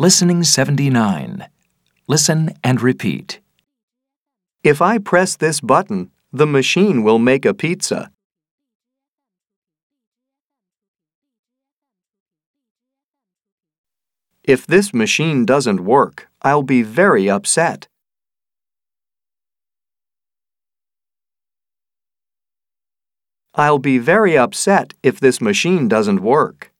Listening 79. Listen and repeat. If I press this button, the machine will make a pizza. If this machine doesn't work, I'll be very upset. I'll be very upset if this machine doesn't work.